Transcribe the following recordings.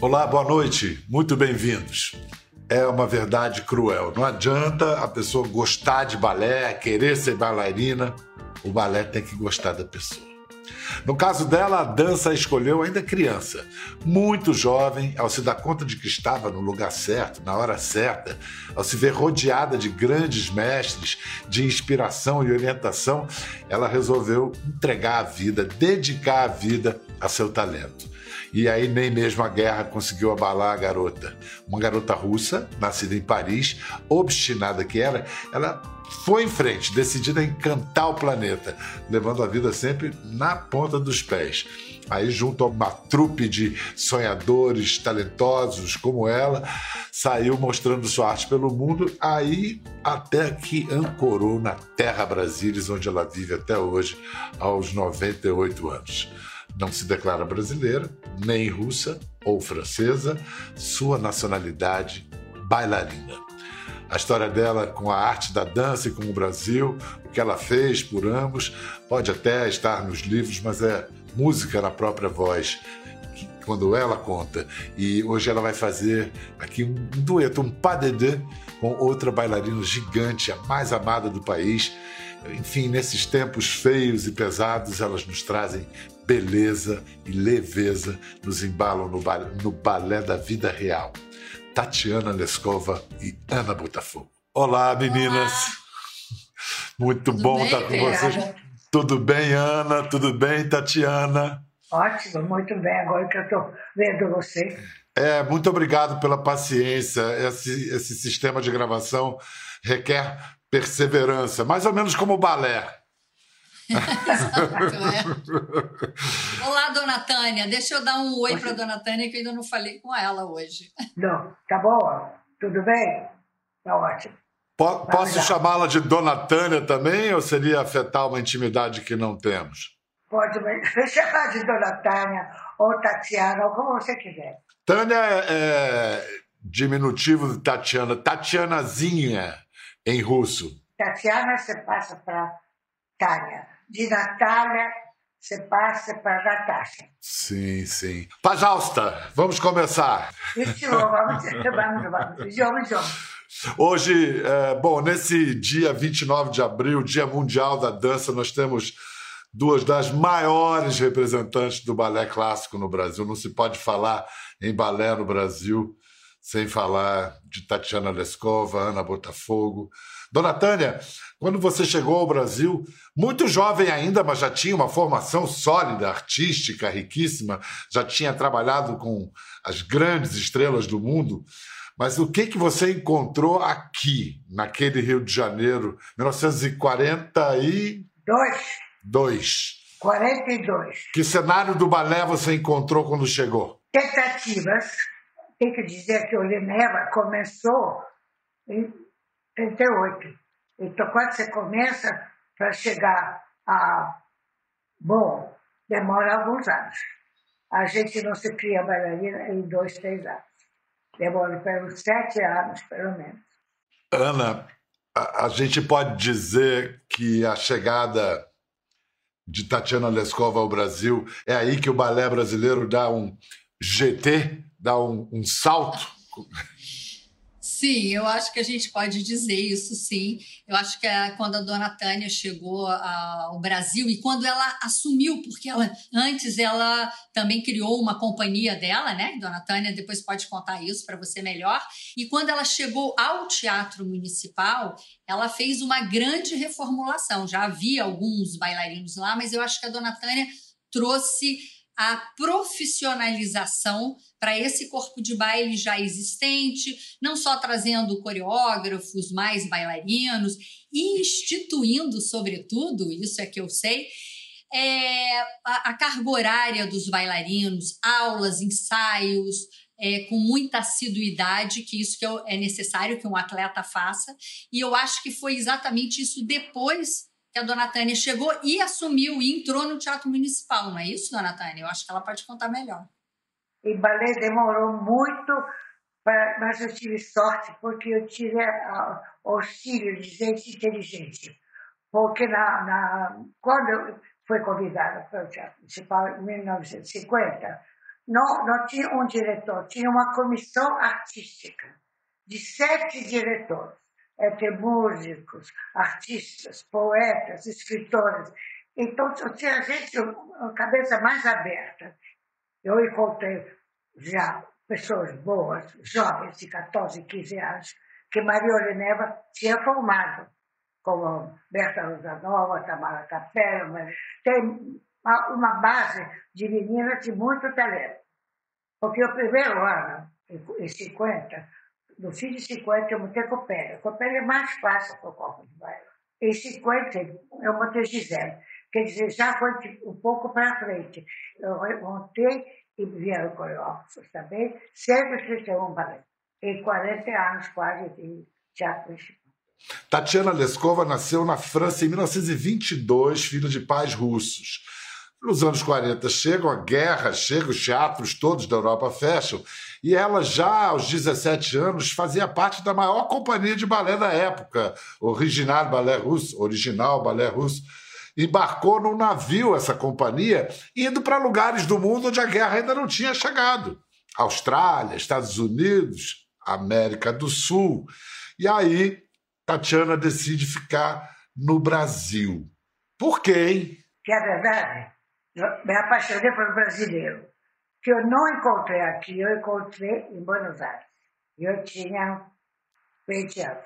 Olá, boa noite, muito bem-vindos. É uma verdade cruel. Não adianta a pessoa gostar de balé, querer ser bailarina, o balé tem que gostar da pessoa. No caso dela, a dança a escolheu ainda criança, muito jovem, ao se dar conta de que estava no lugar certo, na hora certa, ao se ver rodeada de grandes mestres, de inspiração e orientação, ela resolveu entregar a vida, dedicar a vida a seu talento. E aí nem mesmo a guerra conseguiu abalar a garota. Uma garota russa, nascida em Paris, obstinada que era, ela foi em frente, decidida a encantar o planeta, levando a vida sempre na ponta dos pés. Aí, junto a uma trupe de sonhadores talentosos como ela, saiu mostrando sua arte pelo mundo, aí até que ancorou na Terra Brasília, onde ela vive até hoje, aos 98 anos. Não se declara brasileira, nem russa ou francesa, sua nacionalidade bailarina. A história dela com a arte da dança e com o Brasil, o que ela fez por ambos, pode até estar nos livros, mas é música na própria voz, quando ela conta. E hoje ela vai fazer aqui um dueto, um pas de deux, com outra bailarina gigante, a mais amada do país. Enfim, nesses tempos feios e pesados, elas nos trazem beleza e leveza, nos embalam no, no balé da vida real. Tatiana Leskova e Ana Botafogo. Olá, meninas. Olá. Muito Tudo bom bem, estar com vocês. Tudo bem, Ana? Tudo bem, Tatiana? Ótimo, muito bem. Agora que eu estou vendo você. É, muito obrigado pela paciência. Esse, esse sistema de gravação requer perseverança, mais ou menos como o balé. Exato, é. Olá, dona Tânia. Deixa eu dar um oi para dona Tânia, que eu ainda não falei com ela hoje. Não, tá bom? Tudo bem? Tá ótimo. Po posso chamá-la de dona Tânia também, ou seria afetar uma intimidade que não temos? Pode me chamar de dona Tânia, ou Tatiana, ou como você quiser. Tânia é, é diminutivo de Tatiana, Tatianazinha em russo. Tatiana você passa para Tânia de Natália você passa para Natasha. Sim, sim. Pajausta, vamos começar. Isso, vamos, vamos, vamos. Vamos, vamos. Hoje, é, bom, nesse dia 29 de abril, Dia Mundial da Dança, nós temos duas das maiores representantes do balé clássico no Brasil. Não se pode falar em balé no Brasil sem falar de Tatiana Leskova, Ana Botafogo. Dona Tânia, quando você chegou ao Brasil, muito jovem ainda, mas já tinha uma formação sólida, artística, riquíssima, já tinha trabalhado com as grandes estrelas do mundo. Mas o que, que você encontrou aqui, naquele Rio de Janeiro, 1942? Dois. 42. Que cenário do balé você encontrou quando chegou? Tentativas tem que dizer que o Lineva começou em 38. Então, quando você começa, para chegar a. Bom, demora alguns anos. A gente não se cria bailarina em dois, três anos. Demora pelos sete anos, pelo menos. Ana, a, a gente pode dizer que a chegada de Tatiana Leskova ao Brasil é aí que o balé brasileiro dá um GT dar um, um salto? Sim, eu acho que a gente pode dizer isso, sim. Eu acho que é quando a dona Tânia chegou ao Brasil e quando ela assumiu, porque ela antes ela também criou uma companhia dela, né? Dona Tânia depois pode contar isso para você melhor. E quando ela chegou ao Teatro Municipal, ela fez uma grande reformulação. Já havia alguns bailarinos lá, mas eu acho que a dona Tânia trouxe a profissionalização para esse corpo de baile já existente, não só trazendo coreógrafos, mais bailarinos, instituindo, sobretudo, isso é que eu sei, é, a, a carga horária dos bailarinos, aulas, ensaios, é, com muita assiduidade, que isso que é necessário que um atleta faça. E eu acho que foi exatamente isso depois que a dona Tânia chegou e assumiu e entrou no Teatro Municipal, não é isso, dona Tânia? Eu acho que ela pode contar melhor. E balé demorou muito, mas eu tive sorte porque eu tive uh, auxílio de gente inteligente. Porque na, na, quando eu fui convidada para o Teatro Municipal em 1950, não, não tinha um diretor, tinha uma comissão artística de sete diretores, entre músicos, artistas, poetas, escritores. Então, tinha gente a cabeça mais aberta. Eu encontrei já pessoas boas, jovens de 14, 15 anos, que Maria Olineva tinha formado, como Berta Rosanova, Tamara Capela, tem uma base de meninas de muito talento. Porque o primeiro ano, em 50, no fim de 50, eu montei Copélia. Copélia é mais fácil que o Corpo de Baile. Em 50, eu montei Gisele. Quer dizer, já foi um pouco para frente. Eu montei e vieram coreógrafos também, 131 balé. Em 40 anos quase de teatro municipal. Tatiana Leskova nasceu na França em 1922, filha de pais russos. Nos anos 40 chegam a guerra, chegam os teatros todos da Europa fecham, e ela já aos 17 anos fazia parte da maior companhia de balé da época, Original Balé Russo, Original Balé Russo embarcou num navio essa companhia, indo para lugares do mundo onde a guerra ainda não tinha chegado. Austrália, Estados Unidos, América do Sul. E aí, Tatiana decide ficar no Brasil. Por quê, hein? Que é verdade, me apaixonei pelo brasileiro. Que eu não encontrei aqui, eu encontrei em Buenos Aires. Eu tinha 20 anos.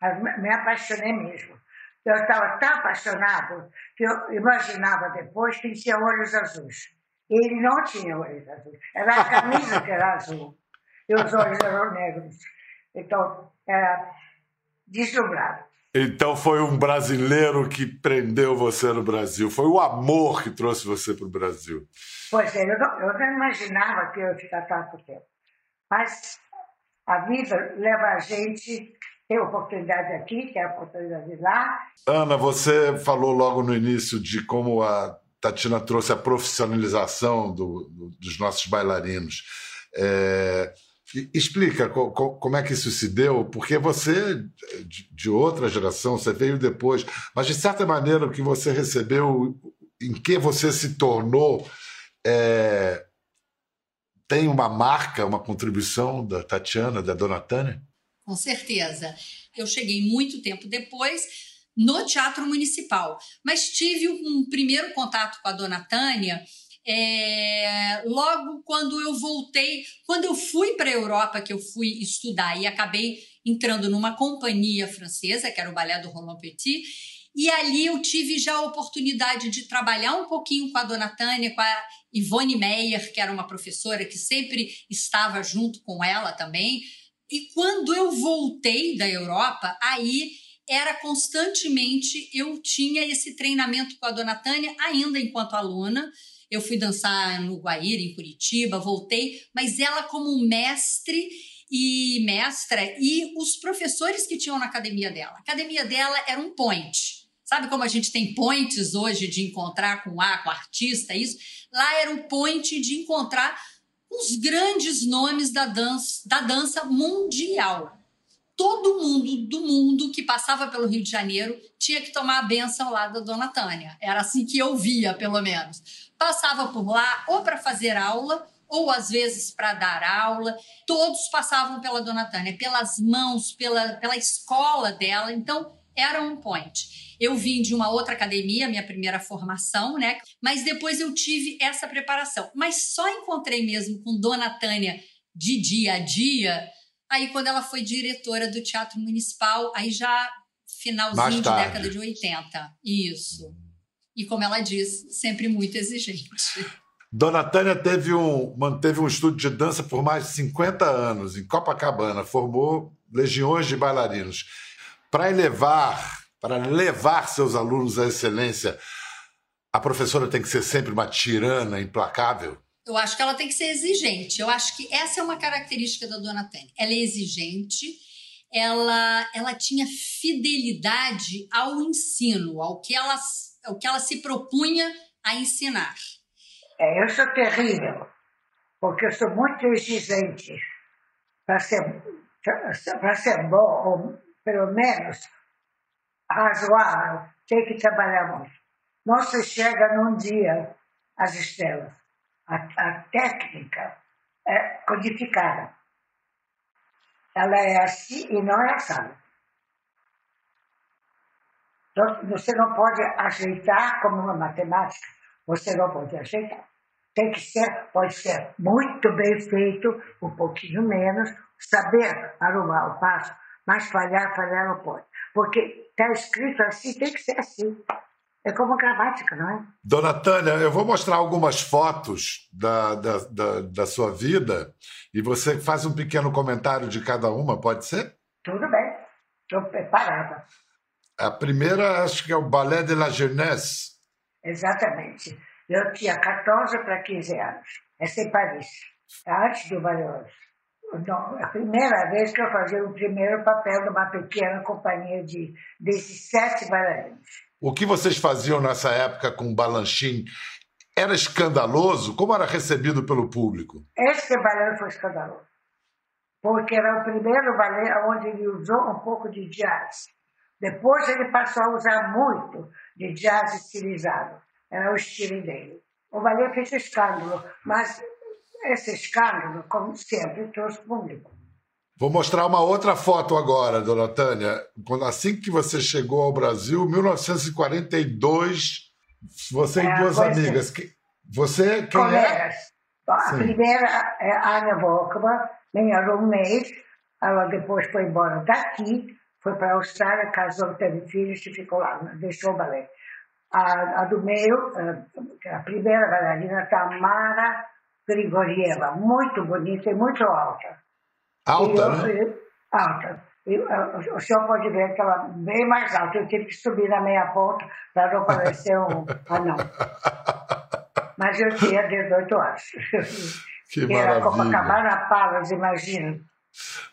Mas me apaixonei mesmo. Eu estava tão apaixonado que eu imaginava depois que ele tinha olhos azuis. Ele não tinha olhos azuis. Era a camisa que era azul. E os olhos eram negros. Então, era deslumbrado. Então foi um brasileiro que prendeu você no Brasil. Foi o amor que trouxe você para o Brasil. Pois é, eu não, eu não imaginava que eu ia ficar tanto tempo. Mas a vida leva a gente tem oportunidade aqui, tem oportunidade lá. Ana, você falou logo no início de como a Tatina trouxe a profissionalização do, do, dos nossos bailarinos. É, explica co, co, como é que isso se deu, porque você, de, de, outra geração, você veio depois, mas de certa maneira o que você recebeu, em que você se tornou, é, tem uma marca, uma contribuição da Tatiana, da Dona Tânia? com certeza. Eu cheguei muito tempo depois no Teatro Municipal, mas tive um primeiro contato com a dona Tânia. É, logo quando eu voltei, quando eu fui para a Europa, que eu fui estudar e acabei entrando numa companhia francesa, que era o Ballet do Roland Petit, e ali eu tive já a oportunidade de trabalhar um pouquinho com a dona Tânia, com a Ivone Meyer, que era uma professora que sempre estava junto com ela também, e quando eu voltei da Europa, aí era constantemente, eu tinha esse treinamento com a dona Tânia, ainda enquanto aluna. Eu fui dançar no Guaíra, em Curitiba, voltei, mas ela como mestre e mestra e os professores que tinham na academia dela. A academia dela era um point. Sabe como a gente tem points hoje de encontrar com A, com artista, isso? Lá era um point de encontrar os grandes nomes da dança, da dança mundial. Todo mundo do mundo que passava pelo Rio de Janeiro tinha que tomar a benção lá da Dona Tânia. Era assim que eu via, pelo menos. Passava por lá ou para fazer aula ou às vezes para dar aula. Todos passavam pela Dona Tânia, pelas mãos, pela, pela escola dela. Então, era um point. Eu vim de uma outra academia, minha primeira formação, né? Mas depois eu tive essa preparação. Mas só encontrei mesmo com Dona Tânia de dia a dia, aí quando ela foi diretora do Teatro Municipal, aí já finalzinho de década de 80. Isso. E como ela diz, sempre muito exigente. Dona Tânia teve um, manteve um estúdio de dança por mais de 50 anos em Copacabana, formou legiões de bailarinos para elevar, para levar seus alunos à excelência, a professora tem que ser sempre uma tirana implacável? Eu acho que ela tem que ser exigente. Eu acho que essa é uma característica da dona Tânia. Ela é exigente, ela, ela tinha fidelidade ao ensino, ao que, ela, ao que ela se propunha a ensinar. É, eu sou terrível, porque eu sou muito exigente para ser, para ser bom pelo menos razoável, tem que trabalhar muito. Não se chega num dia às estrelas. A, a técnica é codificada. Ela é assim e não é assada. Então, você não pode ajeitar como uma matemática. Você não pode ajeitar. Tem que ser, pode ser muito bem feito, um pouquinho menos, saber arrumar o passo, mas falhar, falhar não pode. Porque está escrito assim, tem que ser assim. É como gramática, não é? Dona Tânia, eu vou mostrar algumas fotos da, da, da, da, sua vida e você faz um pequeno comentário de cada uma, pode ser? Tudo bem, estou preparada. A primeira, acho que é o Ballet de la Jeunesse. Exatamente. Eu tinha 14 para 15 anos. Essa é em Paris, antes do ballet. Então, a primeira vez que eu fazia o primeiro papel numa pequena companhia de 17 bailarinos. O que vocês faziam nessa época com o Balanchim era escandaloso? Como era recebido pelo público? Esse balé foi escandaloso, porque era o primeiro balé onde ele usou um pouco de jazz. Depois ele passou a usar muito de jazz estilizado. Era o estilo dele. O balé fez escândalo, mas esse escândalo, como sempre, trouxe público. Vou mostrar uma outra foto agora, dona Tânia. Assim que você chegou ao Brasil, 1942, você é, e duas amigas. É. Você, quem é? A Sim. primeira é Anya Volkman, minha roommate. Ela depois foi embora daqui, foi para a Austrália, casou, teve filhos e ficou lá, deixou o balé. A, a do meio, a primeira bailarina, Tamara Grigorieva, muito bonita e muito alta. Alta, eu, né? alta. O senhor pode ver que ela é bem mais alta. Eu tive que subir na meia ponta para não parecer um anão. Mas eu tinha 18 anos. Que maravilha. Era Copacabana Palace, imagina.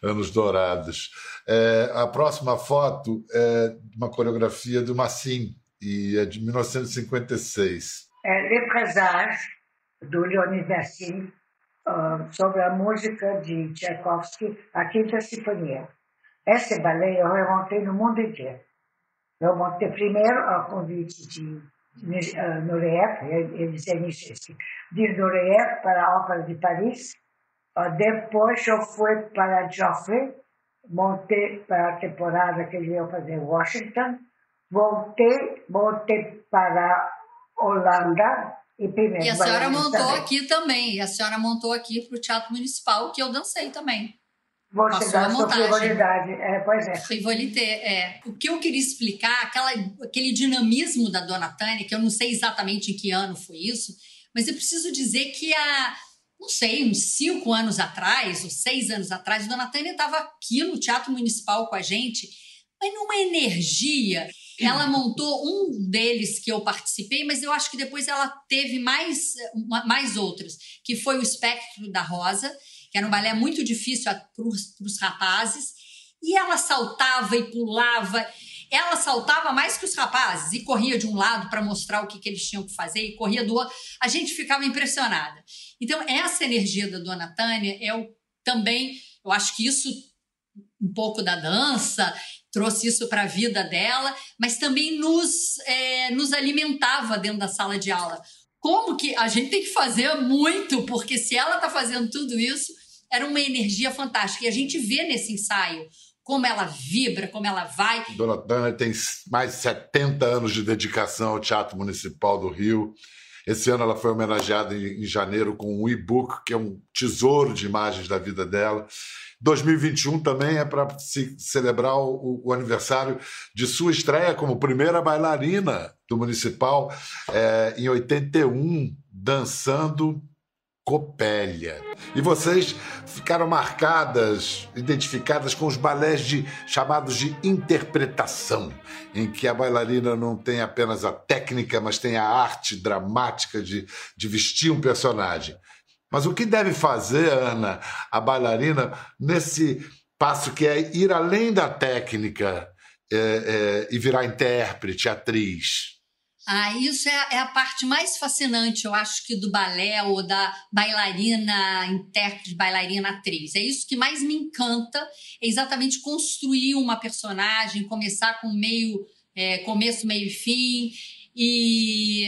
Anos dourados. É, a próxima foto é uma coreografia do Massim, e é de 1956. É Le do Leonid Massim, uh, sobre a música de Tchaikovsky, a Quinta Sinfonia. Esse balé eu remontei no mundo inteiro. Eu montei primeiro a convite de Nureyev, eles de Nureyev para a Ópera de Paris. Depois eu fui para Joffrey, montei para a temporada que eles iam fazer em Washington. Voltei, voltei para Holanda, e, e a senhora montou também. aqui também. E a senhora montou aqui para o Teatro Municipal, que eu dancei também. Você dá sua frivolidade. É, pois é. Frivolité, é. O que eu queria explicar, aquela, aquele dinamismo da Dona Tânia, que eu não sei exatamente em que ano foi isso, mas eu preciso dizer que há, não sei, uns cinco anos atrás, ou seis anos atrás, Dona Tânia estava aqui no Teatro Municipal com a gente, mas numa energia ela montou um deles que eu participei, mas eu acho que depois ela teve mais, mais outros, que foi o Espectro da Rosa, que era um balé muito difícil para os rapazes, e ela saltava e pulava. Ela saltava mais que os rapazes e corria de um lado para mostrar o que, que eles tinham que fazer e corria do outro. A gente ficava impressionada. Então, essa energia da Dona Tânia, eu também, eu acho que isso um pouco da dança trouxe isso para a vida dela, mas também nos, é, nos alimentava dentro da sala de aula. Como que a gente tem que fazer muito, porque se ela está fazendo tudo isso, era uma energia fantástica. E a gente vê nesse ensaio como ela vibra, como ela vai. Dona Dana tem mais de 70 anos de dedicação ao Teatro Municipal do Rio. Esse ano ela foi homenageada em, em janeiro com um e-book, que é um tesouro de imagens da vida dela. 2021 também é para se celebrar o, o, aniversário de sua estreia como primeira bailarina do Municipal é, em 81, dançando Copélia. E vocês ficaram marcadas, identificadas com os balés de, chamados de interpretação, em que a bailarina não tem apenas a técnica, mas tem a arte dramática de, de vestir um personagem. Mas o que deve fazer, Ana, a bailarina, nesse passo que é ir além da técnica é, é, e virar intérprete, atriz? Ah, isso é, é, a parte mais fascinante, eu acho que do balé ou da bailarina, intérprete, bailarina, atriz. É isso que mais me encanta, é exatamente construir uma personagem, começar com meio, é, começo, meio e fim, e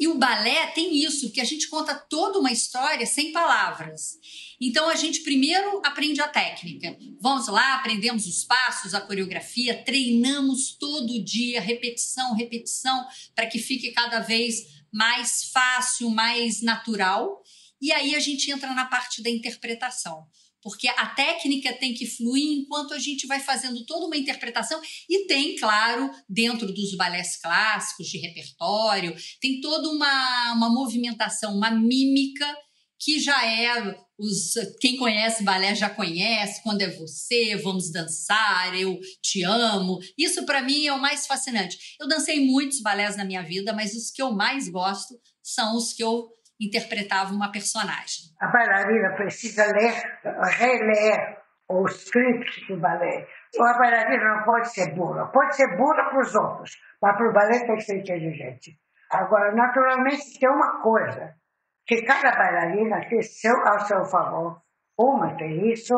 E o balé tem isso, que a gente conta toda uma história sem palavras. Então a gente primeiro aprende a técnica. Vamos lá, aprendemos os passos, a coreografia, treinamos todo dia, repetição, repetição, para que fique cada vez mais fácil, mais natural. E aí a gente entra na parte da interpretação porque a técnica tem que fluir enquanto a gente vai fazendo toda uma interpretação e tem, claro, dentro dos balés clássicos de repertório, tem toda uma, uma movimentação, uma mímica que já é os quem conhece balé já conhece, quando é você, vamos dançar, eu te amo. Isso para mim é o mais fascinante. Eu dancei muitos balés na minha vida, mas os que eu mais gosto são os que eu interpretava uma personagem. A bailarina precisa ler, reler o script do balé. A bailarina não pode ser burra. Pode ser burra para os outros, mas para o balé tem que ser inteligente. Agora, naturalmente, tem uma coisa, que cada bailarina tem seu, ao seu favor. Uma tem isso,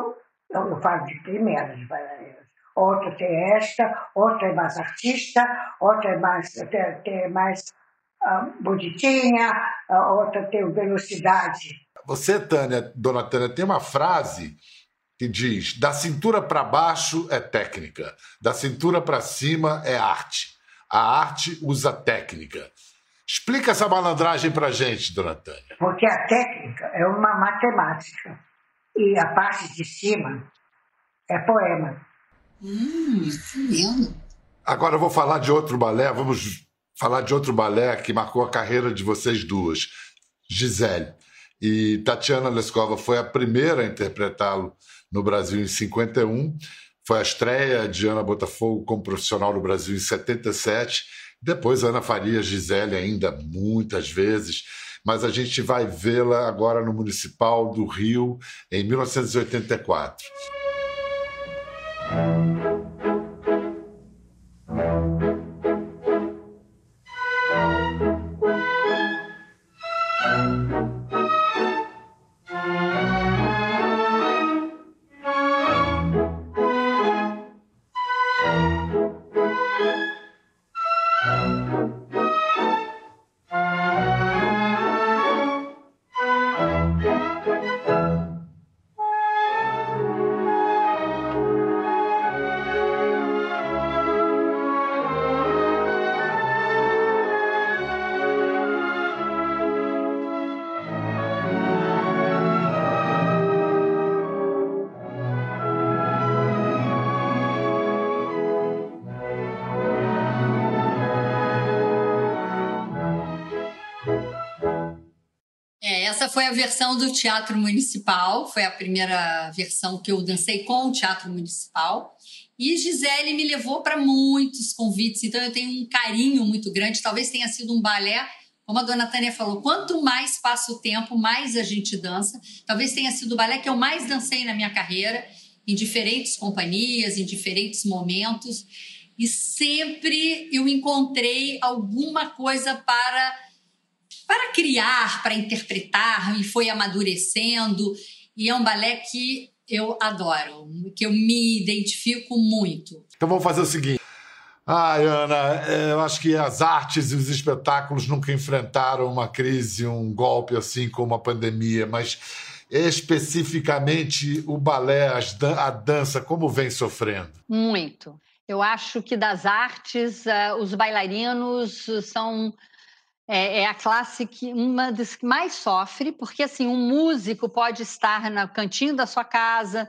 eu falo de primeiras bailarinas. Outra tem esta, outra é mais artista, outra é mais, tem, tem mais bonitinha, a outra tem velocidade. Você, Tânia, dona Tânia, tem uma frase que diz: da cintura para baixo é técnica, da cintura para cima é arte. A arte usa técnica. Explica essa malandragem para gente, dona Tânia. Porque a técnica é uma matemática e a parte de cima é poema. Hum, lindo. Agora eu vou falar de outro balé, vamos falar de outro balé que marcou a carreira de vocês duas, Gisele. E Tatiana Leskova foi a primeira a interpretá-lo no Brasil em 51. Foi a estreia de Ana Botafogo como profissional no Brasil em 77. Depois Ana faria Gisele ainda muitas vezes, mas a gente vai vê-la agora no Municipal do Rio em 1984. Foi a versão do Teatro Municipal, foi a primeira versão que eu dancei com o Teatro Municipal. E Gisele me levou para muitos convites, então eu tenho um carinho muito grande. Talvez tenha sido um balé, como a dona Tânia falou, quanto mais passa o tempo, mais a gente dança. Talvez tenha sido o balé que eu mais dancei na minha carreira, em diferentes companhias, em diferentes momentos. E sempre eu encontrei alguma coisa para para criar, para interpretar, e foi amadurecendo. E é um balé que eu adoro, que eu me identifico muito. Então vamos fazer o seguinte. Ai, Ana, é, eu acho que as artes e os espetáculos nunca enfrentaram uma crise, um golpe assim como a pandemia, mas especificamente o balé, a dança, como vem sofrendo? Muito. Eu acho que das artes, uh, os bailarinos são é, é, a classe que uma das que mais sofre, porque assim um músico pode estar no cantinho da sua casa,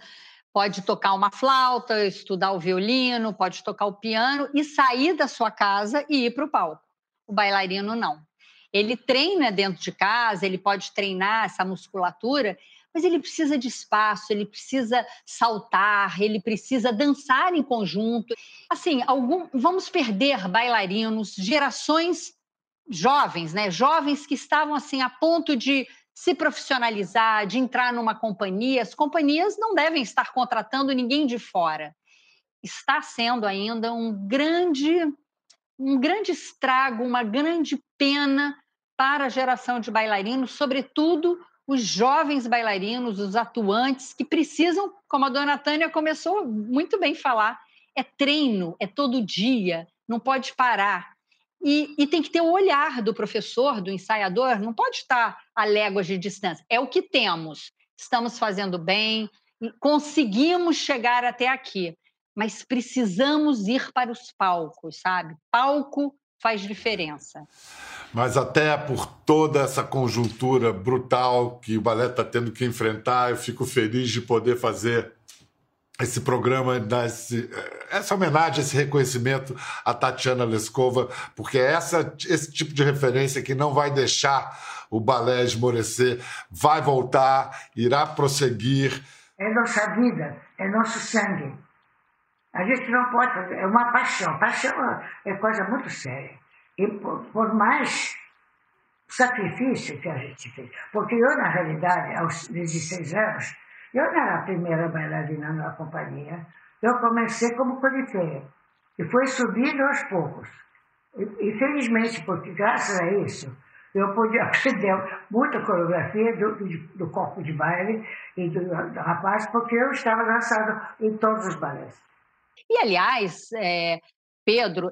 pode tocar uma flauta, estudar o violino, pode tocar o piano e sair da sua casa e ir para o palco. O bailarino não. Ele treina dentro de casa, ele pode treinar essa musculatura, mas ele precisa de espaço, ele precisa saltar, ele precisa dançar em conjunto. Assim, algum, vamos perder bailarinos, gerações jovens, né? Jovens que estavam assim a ponto de se profissionalizar, de entrar numa companhia. As companhias não devem estar contratando ninguém de fora. Está sendo ainda um grande um grande estrago, uma grande pena para a geração de bailarinos, sobretudo os jovens bailarinos, os atuantes que precisam, como a dona Tânia começou muito bem falar, é treino, é todo dia, não pode parar. E, e, tem que ter o olhar do professor, do ensaiador, não pode estar a léguas de distância. É o que temos. Estamos fazendo bem, conseguimos chegar até aqui, mas precisamos ir para os palcos, sabe? Palco faz diferença. Mas até por toda essa conjuntura brutal que o balé está tendo que enfrentar, eu fico feliz de poder fazer esse programa, desse, essa homenagem, esse reconhecimento a Tatiana Leskova, porque é essa, esse tipo de referência que não vai deixar o balé esmorecer, vai voltar, irá prosseguir. É nossa vida, é nosso sangue. A gente não pode é uma paixão. Paixão é coisa muito séria. E por, por mais sacrifício que a gente fez, porque eu, na realidade, aos 16 anos, eu não era a primeira bailarina na companhia. Eu comecei como corifeia e foi subindo aos poucos. E, e, felizmente, porque graças a isso, eu pude aprender muita coreografia do, do corpo de baile e do, do, rapaz, porque eu estava dançando em todos os balés. E, aliás, é, Pedro,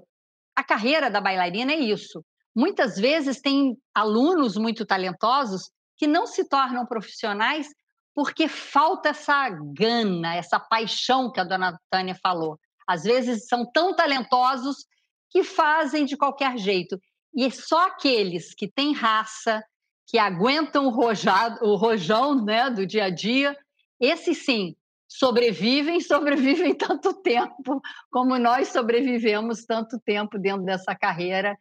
a carreira da bailarina é isso. Muitas vezes tem alunos muito talentosos que não se tornam profissionais porque falta essa gana, essa paixão que a dona Tânia falou. Às vezes são tão talentosos que fazem de qualquer jeito. E só aqueles que têm raça, que aguentam o, rojado, o rojão né, do dia a dia, esses sim sobrevivem, sobrevivem tanto tempo como nós sobrevivemos tanto tempo dentro dessa carreira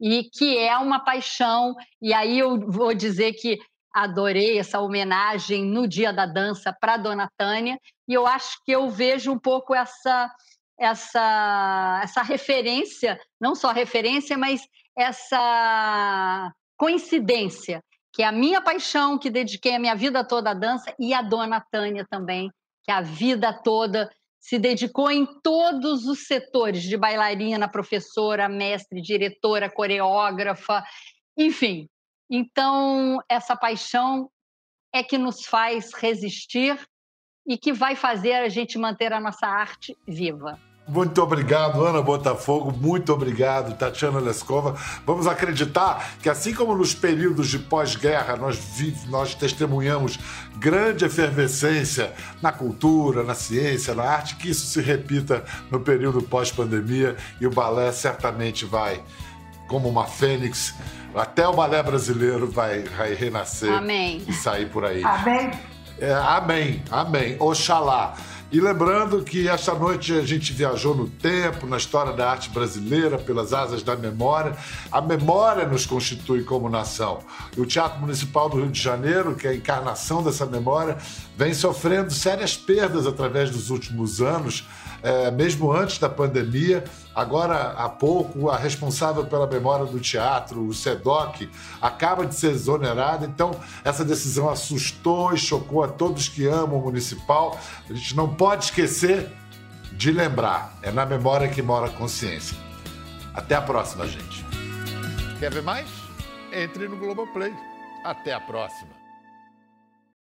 e que é uma paixão. E aí eu vou dizer que adorei essa homenagem no Dia da Dança para Dona Tânia, e eu acho que eu vejo um pouco essa essa essa referência, não só referência, mas essa coincidência, que é a minha paixão, que dediquei a minha vida toda à dança, e a Dona Tânia também, que a vida toda se dedicou em todos os setores, de bailarina, professora, mestre, diretora, coreógrafa, enfim, então, essa paixão é que nos faz resistir e que vai fazer a gente manter a nossa arte viva. Muito obrigado, Ana Botafogo. Muito obrigado, Tatiana Leskova. Vamos acreditar que, assim como nos períodos de pós-guerra nós, nós testemunhamos grande efervescência na cultura, na ciência, na arte, que isso se repita no período pós-pandemia e o balé certamente vai, como uma fênix, até o balé brasileiro vai, vai renascer amém. e sair por aí. Amém. É, amém, amém. Oxalá. E lembrando que esta noite a gente viajou no tempo, na história da arte brasileira, pelas asas da memória. A memória nos constitui como nação. E o Teatro Municipal do Rio de Janeiro, que é a encarnação dessa memória, vem sofrendo sérias perdas através dos últimos anos é, mesmo antes da pandemia. Agora, há pouco, a responsável pela memória do teatro, o SEDOC, acaba de ser exonerada. Então, essa decisão assustou e chocou a todos que amam o municipal. A gente não pode esquecer de lembrar. É na memória que mora a consciência. Até a próxima, gente. Quer ver mais? Entre no Globoplay. Até a próxima.